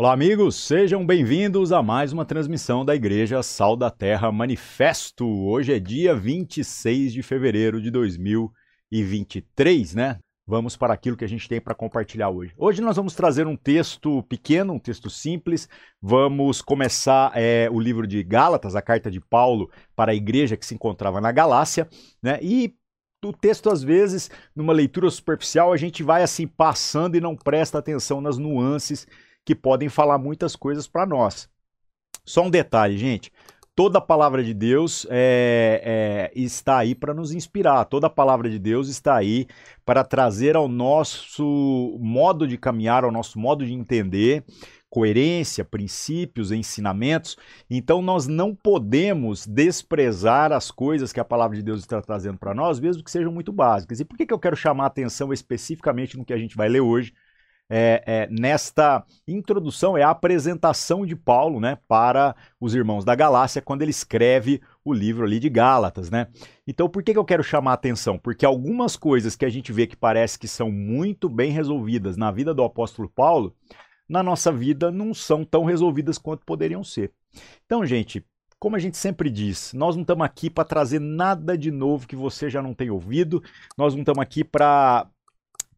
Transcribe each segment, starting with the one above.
Olá, amigos, sejam bem-vindos a mais uma transmissão da Igreja Sal da Terra Manifesto. Hoje é dia 26 de fevereiro de 2023, né? Vamos para aquilo que a gente tem para compartilhar hoje. Hoje nós vamos trazer um texto pequeno, um texto simples. Vamos começar é, o livro de Gálatas, a carta de Paulo para a igreja que se encontrava na Galácia, né? E o texto, às vezes, numa leitura superficial, a gente vai assim passando e não presta atenção nas nuances que podem falar muitas coisas para nós. Só um detalhe, gente. Toda a palavra de Deus é, é, está aí para nos inspirar. Toda a palavra de Deus está aí para trazer ao nosso modo de caminhar, ao nosso modo de entender, coerência, princípios, ensinamentos. Então nós não podemos desprezar as coisas que a palavra de Deus está trazendo para nós, mesmo que sejam muito básicas. E por que, que eu quero chamar a atenção especificamente no que a gente vai ler hoje? É, é, nesta introdução, é a apresentação de Paulo né, para os irmãos da Galácia, quando ele escreve o livro ali de Gálatas. Né? Então, por que, que eu quero chamar a atenção? Porque algumas coisas que a gente vê que parece que são muito bem resolvidas na vida do apóstolo Paulo, na nossa vida não são tão resolvidas quanto poderiam ser. Então, gente, como a gente sempre diz, nós não estamos aqui para trazer nada de novo que você já não tenha ouvido, nós não estamos aqui para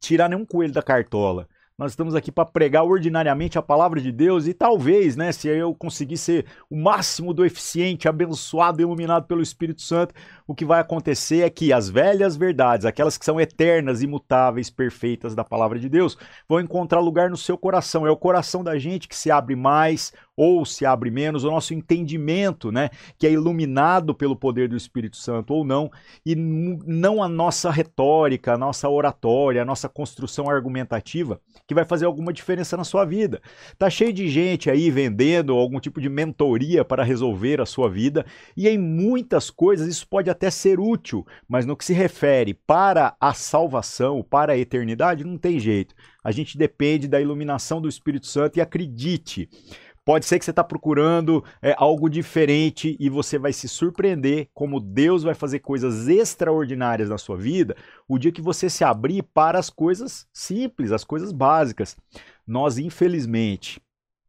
tirar nenhum coelho da cartola. Nós estamos aqui para pregar ordinariamente a palavra de Deus e talvez, né, se eu conseguir ser o máximo do eficiente, abençoado e iluminado pelo Espírito Santo, o que vai acontecer é que as velhas verdades, aquelas que são eternas, imutáveis, perfeitas da palavra de Deus, vão encontrar lugar no seu coração. É o coração da gente que se abre mais ou se abre menos, o nosso entendimento, né, que é iluminado pelo poder do Espírito Santo ou não, e não a nossa retórica, a nossa oratória, a nossa construção argumentativa, que vai fazer alguma diferença na sua vida. Tá cheio de gente aí vendendo algum tipo de mentoria para resolver a sua vida, e em muitas coisas isso pode até ser útil, mas no que se refere para a salvação, para a eternidade, não tem jeito. A gente depende da iluminação do Espírito Santo e acredite, Pode ser que você está procurando é, algo diferente e você vai se surpreender como Deus vai fazer coisas extraordinárias na sua vida o dia que você se abrir para as coisas simples, as coisas básicas. Nós, infelizmente,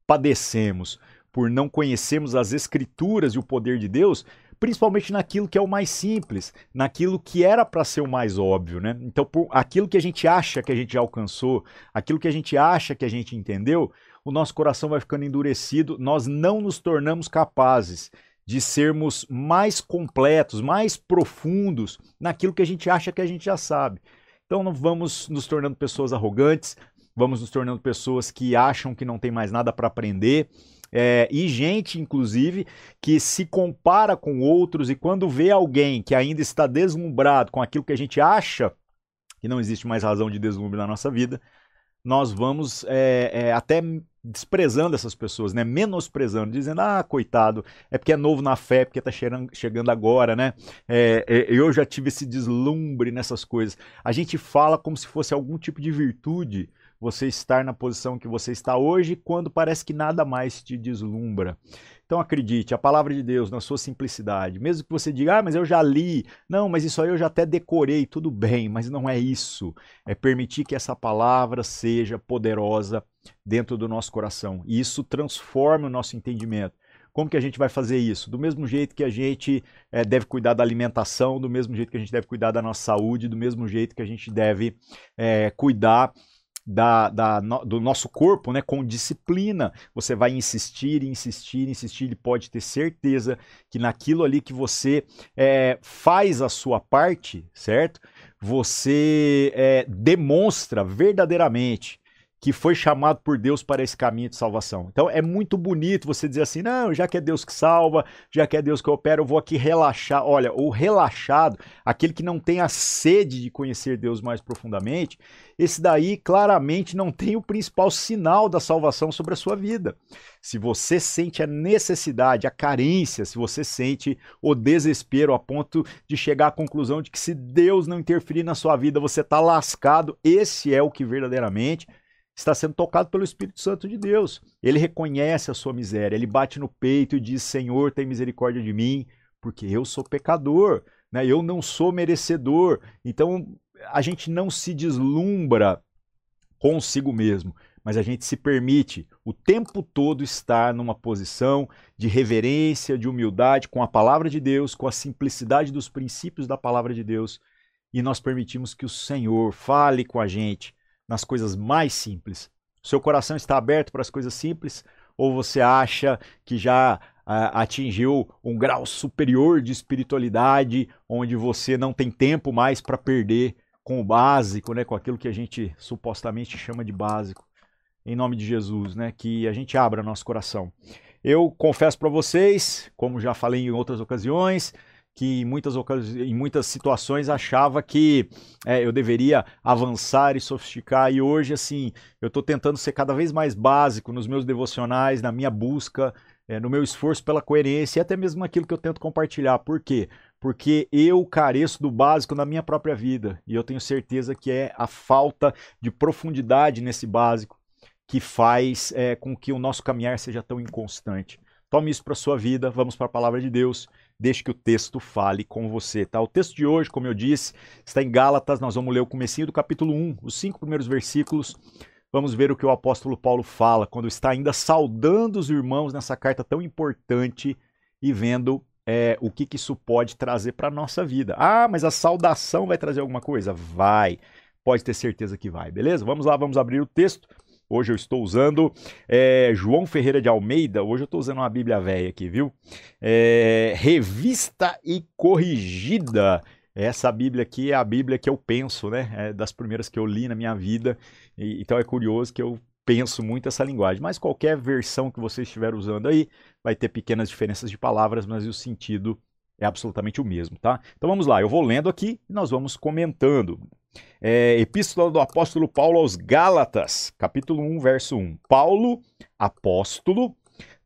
padecemos por não conhecermos as Escrituras e o poder de Deus, principalmente naquilo que é o mais simples, naquilo que era para ser o mais óbvio, né? Então, por aquilo que a gente acha que a gente já alcançou, aquilo que a gente acha que a gente entendeu, o nosso coração vai ficando endurecido, nós não nos tornamos capazes de sermos mais completos, mais profundos naquilo que a gente acha que a gente já sabe. Então não vamos nos tornando pessoas arrogantes, vamos nos tornando pessoas que acham que não tem mais nada para aprender. É, e gente, inclusive, que se compara com outros e quando vê alguém que ainda está deslumbrado com aquilo que a gente acha que não existe mais razão de deslumbre na nossa vida, nós vamos é, é, até desprezando essas pessoas, né? Menosprezando, dizendo, ah, coitado, é porque é novo na fé, porque está chegando agora, né? É, é, eu já tive esse deslumbre nessas coisas. A gente fala como se fosse algum tipo de virtude você estar na posição que você está hoje, quando parece que nada mais te deslumbra. Então acredite, a palavra de Deus na sua simplicidade, mesmo que você diga, ah, mas eu já li, não, mas isso aí eu já até decorei, tudo bem, mas não é isso. É permitir que essa palavra seja poderosa dentro do nosso coração. E isso transforma o nosso entendimento. Como que a gente vai fazer isso? Do mesmo jeito que a gente é, deve cuidar da alimentação, do mesmo jeito que a gente deve cuidar da nossa saúde, do mesmo jeito que a gente deve é, cuidar da, da no, do nosso corpo, né, com disciplina. Você vai insistir, insistir, insistir. Ele pode ter certeza que naquilo ali que você é, faz a sua parte, certo? Você é, demonstra verdadeiramente que foi chamado por Deus para esse caminho de salvação. Então é muito bonito você dizer assim: não, já que é Deus que salva, já que é Deus que opera, eu vou aqui relaxar. Olha, o relaxado, aquele que não tem a sede de conhecer Deus mais profundamente, esse daí claramente não tem o principal sinal da salvação sobre a sua vida. Se você sente a necessidade, a carência, se você sente o desespero a ponto de chegar à conclusão de que se Deus não interferir na sua vida, você está lascado, esse é o que verdadeiramente está sendo tocado pelo Espírito Santo de Deus. Ele reconhece a sua miséria, ele bate no peito e diz: Senhor, tem misericórdia de mim, porque eu sou pecador, né? eu não sou merecedor. Então a gente não se deslumbra consigo mesmo, mas a gente se permite o tempo todo estar numa posição de reverência, de humildade com a palavra de Deus, com a simplicidade dos princípios da palavra de Deus, e nós permitimos que o Senhor fale com a gente nas coisas mais simples. Seu coração está aberto para as coisas simples ou você acha que já ah, atingiu um grau superior de espiritualidade, onde você não tem tempo mais para perder com o básico, né, com aquilo que a gente supostamente chama de básico? Em nome de Jesus, né, que a gente abra nosso coração. Eu confesso para vocês, como já falei em outras ocasiões, que em muitas, em muitas situações achava que é, eu deveria avançar e sofisticar, e hoje, assim, eu estou tentando ser cada vez mais básico nos meus devocionais, na minha busca, é, no meu esforço pela coerência e até mesmo aquilo que eu tento compartilhar. Por quê? Porque eu careço do básico na minha própria vida, e eu tenho certeza que é a falta de profundidade nesse básico que faz é, com que o nosso caminhar seja tão inconstante. Tome isso para sua vida, vamos para a palavra de Deus deixe que o texto fale com você, tá? O texto de hoje, como eu disse, está em Gálatas, nós vamos ler o comecinho do capítulo 1, os cinco primeiros versículos. Vamos ver o que o apóstolo Paulo fala quando está ainda saudando os irmãos nessa carta tão importante e vendo é, o que, que isso pode trazer para a nossa vida. Ah, mas a saudação vai trazer alguma coisa? Vai. Pode ter certeza que vai, beleza? Vamos lá, vamos abrir o texto. Hoje eu estou usando é, João Ferreira de Almeida. Hoje eu estou usando uma Bíblia velha aqui, viu? É, revista e corrigida. Essa Bíblia aqui é a Bíblia que eu penso, né? É das primeiras que eu li na minha vida. E, então é curioso que eu penso muito essa linguagem. Mas qualquer versão que você estiver usando aí vai ter pequenas diferenças de palavras, mas o sentido é absolutamente o mesmo, tá? Então vamos lá, eu vou lendo aqui e nós vamos comentando. É, Epístola do apóstolo Paulo aos Gálatas, capítulo 1, verso 1. Paulo, apóstolo,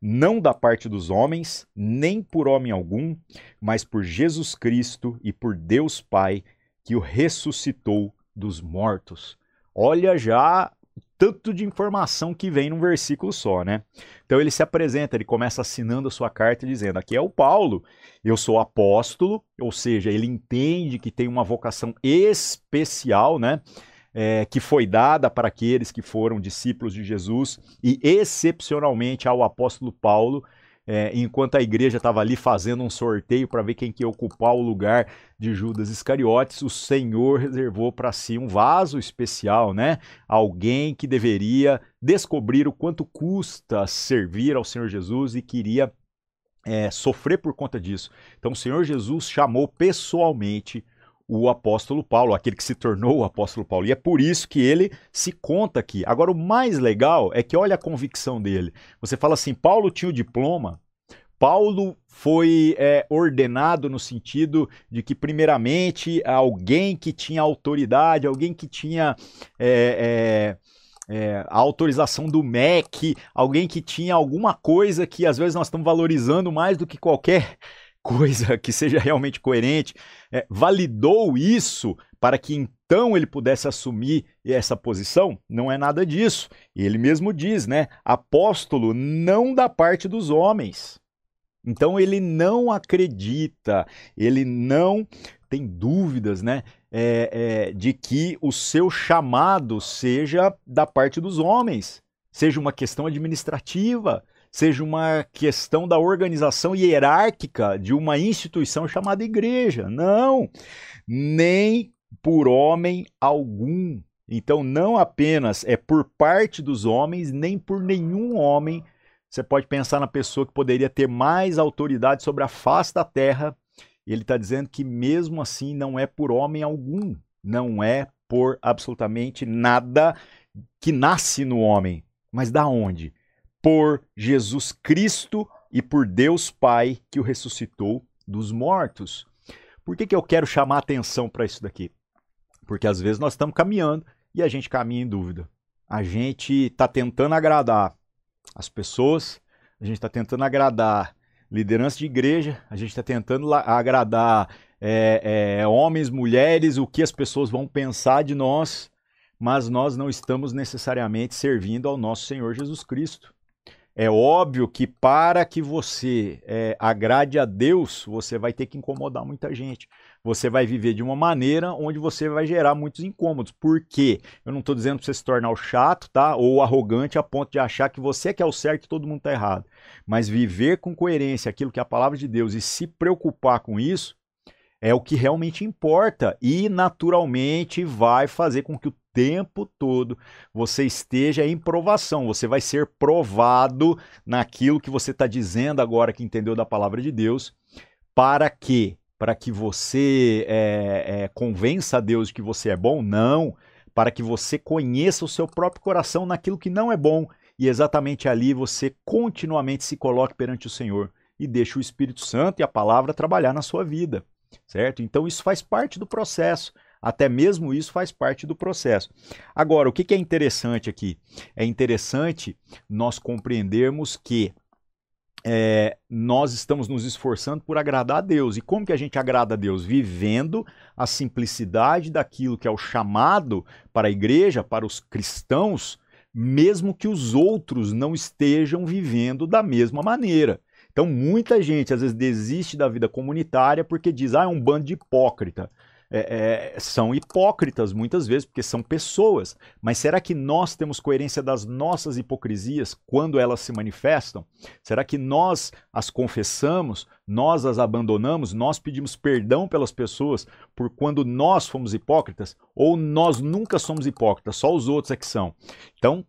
não da parte dos homens, nem por homem algum, mas por Jesus Cristo e por Deus Pai, que o ressuscitou dos mortos. Olha já tanto de informação que vem num versículo só, né? Então ele se apresenta, ele começa assinando a sua carta dizendo: Aqui é o Paulo, eu sou apóstolo, ou seja, ele entende que tem uma vocação especial, né? É, que foi dada para aqueles que foram discípulos de Jesus e excepcionalmente ao apóstolo Paulo, é, enquanto a igreja estava ali fazendo um sorteio para ver quem que ia ocupar o lugar de Judas Iscariotes, o Senhor reservou para si um vaso especial, né? Alguém que deveria descobrir o quanto custa servir ao Senhor Jesus e queria é, sofrer por conta disso. Então o Senhor Jesus chamou pessoalmente o apóstolo Paulo, aquele que se tornou o apóstolo Paulo. E é por isso que ele se conta aqui. Agora, o mais legal é que olha a convicção dele. Você fala assim: Paulo tinha o diploma. Paulo foi é, ordenado no sentido de que, primeiramente, alguém que tinha autoridade, alguém que tinha é, é, é a autorização do MEC, alguém que tinha alguma coisa que às vezes nós estamos valorizando mais do que qualquer coisa que seja realmente coerente, é, validou isso para que então ele pudesse assumir essa posição? Não é nada disso. Ele mesmo diz, né? Apóstolo não da parte dos homens. Então ele não acredita, ele não tem dúvidas, né? É, é, de que o seu chamado seja da parte dos homens, seja uma questão administrativa, seja uma questão da organização hierárquica de uma instituição chamada igreja. Não, nem por homem algum. Então, não apenas é por parte dos homens, nem por nenhum homem. Você pode pensar na pessoa que poderia ter mais autoridade sobre a face da terra. Ele está dizendo que, mesmo assim, não é por homem algum, não é por absolutamente nada que nasce no homem. Mas da onde? Por Jesus Cristo e por Deus Pai que o ressuscitou dos mortos. Por que, que eu quero chamar atenção para isso daqui? Porque às vezes nós estamos caminhando e a gente caminha em dúvida. A gente está tentando agradar as pessoas, a gente está tentando agradar liderança de igreja, a gente está tentando agradar é, é, homens, mulheres, o que as pessoas vão pensar de nós, mas nós não estamos necessariamente servindo ao nosso Senhor Jesus Cristo. É óbvio que para que você é, agrade a Deus, você vai ter que incomodar muita gente. você vai viver de uma maneira onde você vai gerar muitos incômodos. Por quê? Eu não estou dizendo para você se tornar o chato, tá? Ou arrogante a ponto de achar que você é que é o certo e todo mundo está errado. Mas viver com coerência aquilo que é a palavra de Deus e se preocupar com isso é o que realmente importa e naturalmente vai fazer com que o tempo todo você esteja em provação. Você vai ser provado naquilo que você está dizendo agora que entendeu da palavra de Deus. Para quê? Para que você é, é, convença a Deus de que você é bom? Não. Para que você conheça o seu próprio coração naquilo que não é bom e exatamente ali você continuamente se coloque perante o Senhor e deixe o Espírito Santo e a palavra trabalhar na sua vida certo? Então isso faz parte do processo. Até mesmo isso faz parte do processo. Agora, o que, é interessante aqui? É interessante nós compreendermos que é, nós estamos nos esforçando por agradar a Deus. E como que a gente agrada a Deus? Vivendo a simplicidade daquilo que é o chamado para a igreja, para os cristãos, mesmo que os outros não estejam vivendo da mesma maneira. Então, muita gente às vezes desiste da vida comunitária porque diz, ah, é um bando de hipócrita. É, é, são hipócritas muitas vezes, porque são pessoas. Mas será que nós temos coerência das nossas hipocrisias quando elas se manifestam? Será que nós as confessamos, nós as abandonamos, nós pedimos perdão pelas pessoas por quando nós fomos hipócritas? Ou nós nunca somos hipócritas, só os outros é que são? Então,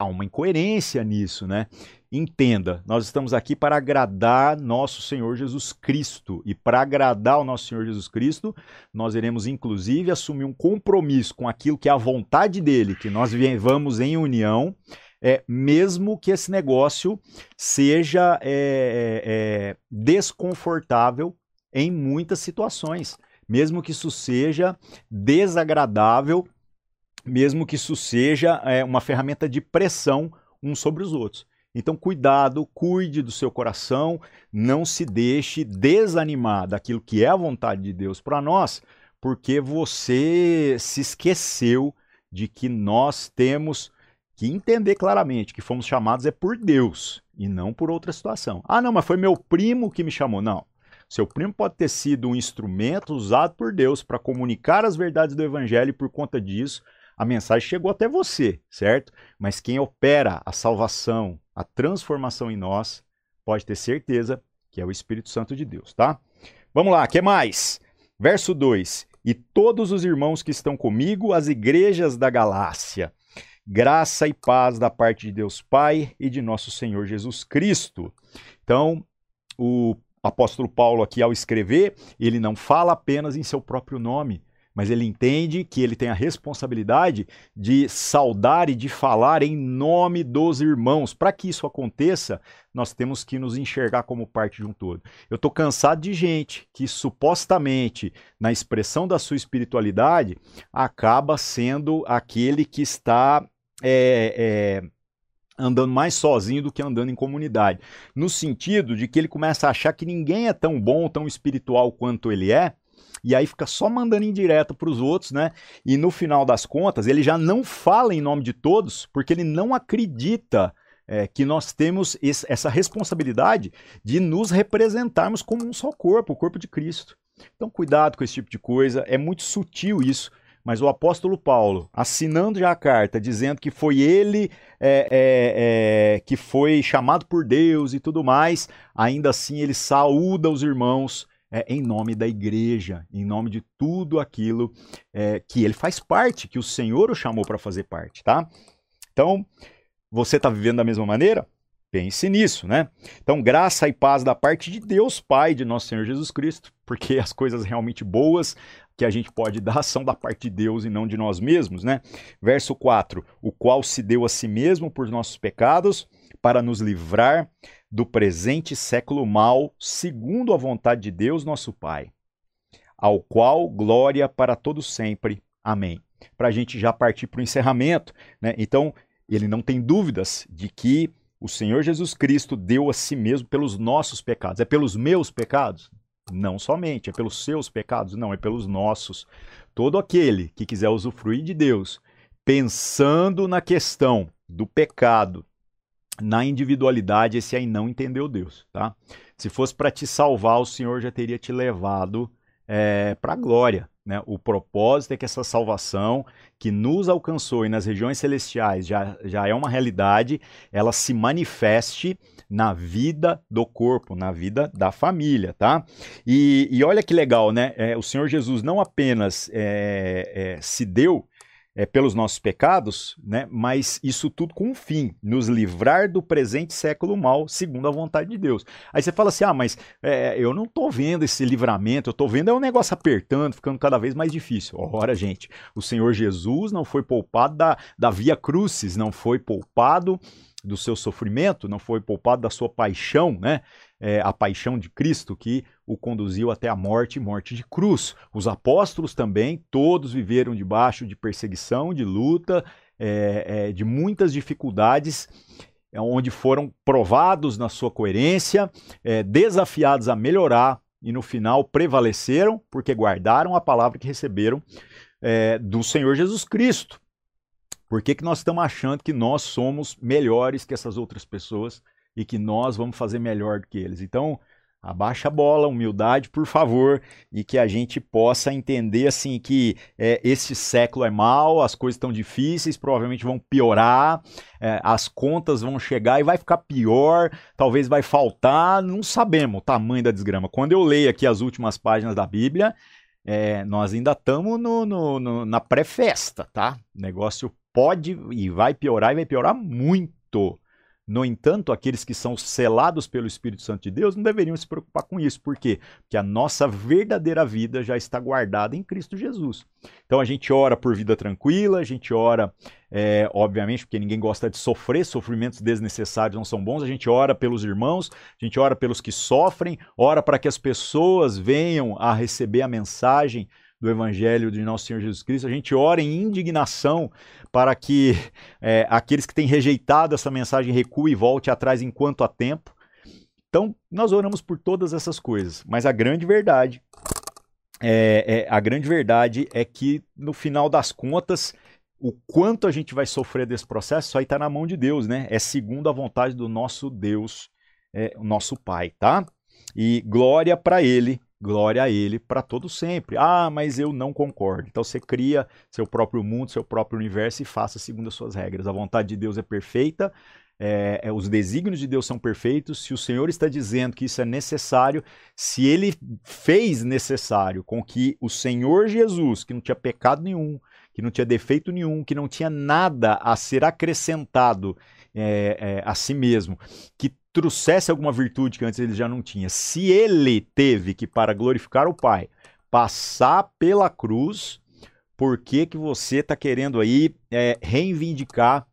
há uma incoerência nisso, né? Entenda, nós estamos aqui para agradar nosso Senhor Jesus Cristo. E para agradar o nosso Senhor Jesus Cristo, nós iremos inclusive assumir um compromisso com aquilo que é a vontade dele, que nós vivamos em união, é, mesmo que esse negócio seja é, é, é, desconfortável em muitas situações, mesmo que isso seja desagradável, mesmo que isso seja é, uma ferramenta de pressão uns sobre os outros. Então, cuidado, cuide do seu coração, não se deixe desanimar daquilo que é a vontade de Deus para nós, porque você se esqueceu de que nós temos que entender claramente que fomos chamados é por Deus e não por outra situação. Ah, não, mas foi meu primo que me chamou. Não. Seu primo pode ter sido um instrumento usado por Deus para comunicar as verdades do evangelho e por conta disso a mensagem chegou até você, certo? Mas quem opera a salvação, a transformação em nós, pode ter certeza que é o Espírito Santo de Deus, tá? Vamos lá, que mais? Verso 2: E todos os irmãos que estão comigo, as igrejas da Galácia, graça e paz da parte de Deus Pai e de nosso Senhor Jesus Cristo. Então, o apóstolo Paulo aqui ao escrever, ele não fala apenas em seu próprio nome, mas ele entende que ele tem a responsabilidade de saudar e de falar em nome dos irmãos. Para que isso aconteça, nós temos que nos enxergar como parte de um todo. Eu estou cansado de gente que supostamente, na expressão da sua espiritualidade, acaba sendo aquele que está. É, é, andando mais sozinho do que andando em comunidade. No sentido de que ele começa a achar que ninguém é tão bom, tão espiritual quanto ele é, e aí fica só mandando indireta para os outros, né? E no final das contas, ele já não fala em nome de todos, porque ele não acredita é, que nós temos esse, essa responsabilidade de nos representarmos como um só corpo, o corpo de Cristo. Então, cuidado com esse tipo de coisa, é muito sutil isso. Mas o apóstolo Paulo, assinando já a carta, dizendo que foi ele é, é, é, que foi chamado por Deus e tudo mais, ainda assim ele saúda os irmãos é, em nome da igreja, em nome de tudo aquilo é, que ele faz parte, que o Senhor o chamou para fazer parte, tá? Então, você está vivendo da mesma maneira? Pense nisso, né? Então, graça e paz da parte de Deus Pai, de nosso Senhor Jesus Cristo, porque as coisas realmente boas que a gente pode dar são da parte de Deus e não de nós mesmos, né? Verso 4: O qual se deu a si mesmo por nossos pecados, para nos livrar do presente século mal, segundo a vontade de Deus, nosso Pai, ao qual glória para todos sempre. Amém. Para a gente já partir para o encerramento, né? Então, ele não tem dúvidas de que o Senhor Jesus Cristo deu a si mesmo pelos nossos pecados. É pelos meus pecados? Não somente, é pelos seus pecados, não, é pelos nossos. Todo aquele que quiser usufruir de Deus, pensando na questão do pecado, na individualidade, esse aí não entendeu Deus, tá? Se fosse para te salvar, o Senhor já teria te levado é, para a glória. Né? O propósito é que essa salvação que nos alcançou e nas regiões celestiais já, já é uma realidade, ela se manifeste na vida do corpo, na vida da família, tá? E, e olha que legal, né? É, o Senhor Jesus não apenas é, se deu é, pelos nossos pecados, né? mas isso tudo com um fim, nos livrar do presente século mal, segundo a vontade de Deus. Aí você fala assim, ah, mas é, eu não estou vendo esse livramento, eu estou vendo é um negócio apertando, ficando cada vez mais difícil. Ora, gente, o Senhor Jesus não foi poupado da, da via crucis, não foi poupado do seu sofrimento, não foi poupado da sua paixão, né? É, a paixão de Cristo que o conduziu até a morte, morte de cruz. Os apóstolos também, todos viveram debaixo de perseguição, de luta, é, é, de muitas dificuldades, é, onde foram provados na sua coerência, é, desafiados a melhorar e no final prevaleceram porque guardaram a palavra que receberam é, do Senhor Jesus Cristo. Por que, que nós estamos achando que nós somos melhores que essas outras pessoas e que nós vamos fazer melhor do que eles? Então, abaixa a bola, humildade, por favor, e que a gente possa entender assim que é, esse século é mal, as coisas estão difíceis, provavelmente vão piorar, é, as contas vão chegar e vai ficar pior, talvez vai faltar, não sabemos o tamanho da desgrama. Quando eu leio aqui as últimas páginas da Bíblia, é, nós ainda estamos na pré-festa, tá? Negócio pode e vai piorar e vai piorar muito. No entanto, aqueles que são selados pelo Espírito Santo de Deus não deveriam se preocupar com isso. Por quê? Porque a nossa verdadeira vida já está guardada em Cristo Jesus. Então a gente ora por vida tranquila, a gente ora, é, obviamente, porque ninguém gosta de sofrer, sofrimentos desnecessários não são bons, a gente ora pelos irmãos, a gente ora pelos que sofrem, ora para que as pessoas venham a receber a mensagem do Evangelho de Nosso Senhor Jesus Cristo, a gente ora em indignação para que é, aqueles que têm rejeitado essa mensagem recuem e volte atrás enquanto há tempo. Então, nós oramos por todas essas coisas, mas a grande verdade é, é, a grande verdade é que no final das contas o quanto a gente vai sofrer desse processo isso aí está na mão de Deus, né? É segundo a vontade do nosso Deus, é, o nosso Pai, tá? E glória para Ele glória a Ele para todo sempre. Ah, mas eu não concordo. Então você cria seu próprio mundo, seu próprio universo e faça segundo as suas regras. A vontade de Deus é perfeita, é, é, os desígnios de Deus são perfeitos. Se o Senhor está dizendo que isso é necessário, se Ele fez necessário com que o Senhor Jesus, que não tinha pecado nenhum, que não tinha defeito nenhum, que não tinha nada a ser acrescentado é, é, a si mesmo, que trouxesse alguma virtude que antes ele já não tinha. Se ele teve que, para glorificar o Pai, passar pela cruz, por que, que você está querendo aí é, reivindicar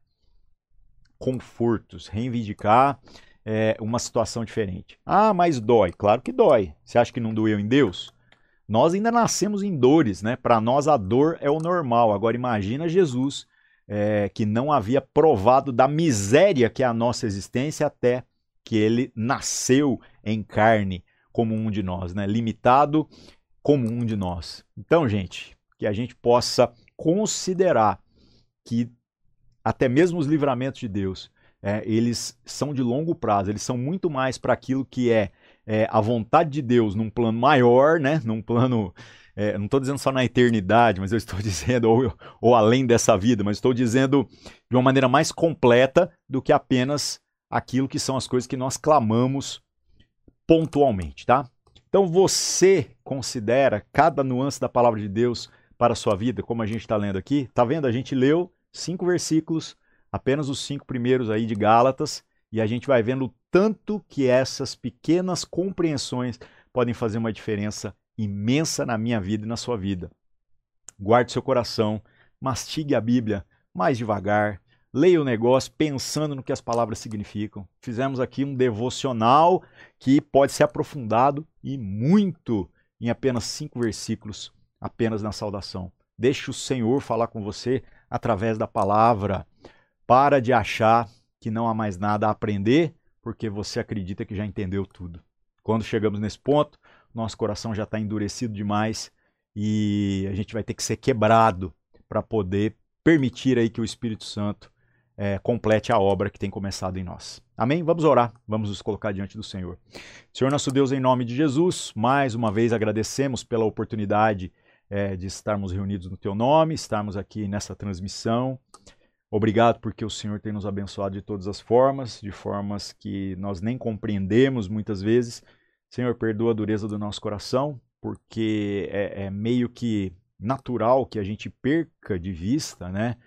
confortos, reivindicar é, uma situação diferente? Ah, mas dói. Claro que dói. Você acha que não doeu em Deus? Nós ainda nascemos em dores, né? Para nós a dor é o normal. Agora imagina Jesus é, que não havia provado da miséria que é a nossa existência até que ele nasceu em carne como um de nós, né? limitado como um de nós. Então, gente, que a gente possa considerar que até mesmo os livramentos de Deus, é, eles são de longo prazo, eles são muito mais para aquilo que é, é, a vontade de Deus num plano maior, né? num plano é, não estou dizendo só na eternidade, mas eu estou dizendo, ou, ou, além dessa vida, mas estou dizendo de uma maneira mais completa do que apenas aquilo que são as coisas que nós clamamos pontualmente, tá? Então você considera cada nuance da palavra de Deus para a sua vida, como a gente está lendo aqui? Tá vendo? A gente leu cinco versículos, apenas os cinco primeiros aí de Gálatas, e a gente vai vendo o tanto que essas pequenas compreensões podem fazer uma diferença imensa na minha vida e na sua vida. Guarde seu coração, mastigue a Bíblia mais devagar, leia o negócio pensando no que as palavras significam. Fizemos aqui um devocional que pode ser aprofundado e muito em apenas cinco versículos, apenas na saudação. Deixe o Senhor falar com você através da palavra. Para de achar que não há mais nada a aprender, porque você acredita que já entendeu tudo. Quando chegamos nesse ponto, nosso coração já está endurecido demais e a gente vai ter que ser quebrado para poder permitir aí que o Espírito Santo é, complete a obra que tem começado em nós. Amém? Vamos orar, vamos nos colocar diante do Senhor. Senhor nosso Deus, em nome de Jesus, mais uma vez agradecemos pela oportunidade é, de estarmos reunidos no Teu nome, estarmos aqui nessa transmissão. Obrigado porque o Senhor tem nos abençoado de todas as formas, de formas que nós nem compreendemos muitas vezes. Senhor, perdoa a dureza do nosso coração, porque é, é meio que natural que a gente perca de vista, né?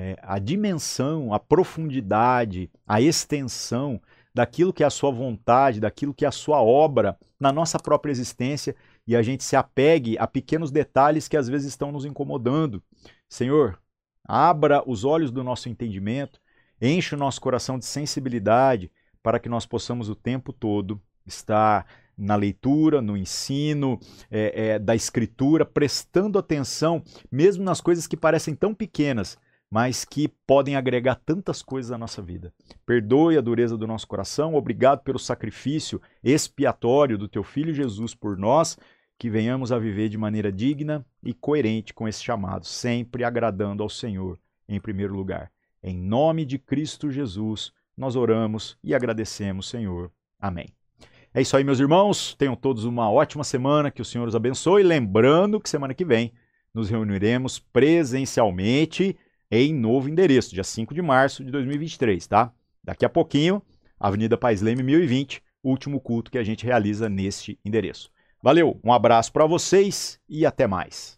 É, a dimensão, a profundidade, a extensão daquilo que é a sua vontade, daquilo que é a sua obra na nossa própria existência e a gente se apegue a pequenos detalhes que às vezes estão nos incomodando. Senhor, abra os olhos do nosso entendimento, enche o nosso coração de sensibilidade para que nós possamos o tempo todo estar na leitura, no ensino é, é, da escritura, prestando atenção, mesmo nas coisas que parecem tão pequenas, mas que podem agregar tantas coisas à nossa vida. Perdoe a dureza do nosso coração, obrigado pelo sacrifício expiatório do teu filho Jesus por nós, que venhamos a viver de maneira digna e coerente com esse chamado, sempre agradando ao Senhor em primeiro lugar. Em nome de Cristo Jesus, nós oramos e agradecemos, Senhor. Amém. É isso aí, meus irmãos. Tenham todos uma ótima semana, que o Senhor os abençoe. Lembrando que semana que vem nos reuniremos presencialmente em novo endereço, dia 5 de março de 2023, tá? Daqui a pouquinho, Avenida Pais Leme 1020, último culto que a gente realiza neste endereço. Valeu, um abraço para vocês e até mais.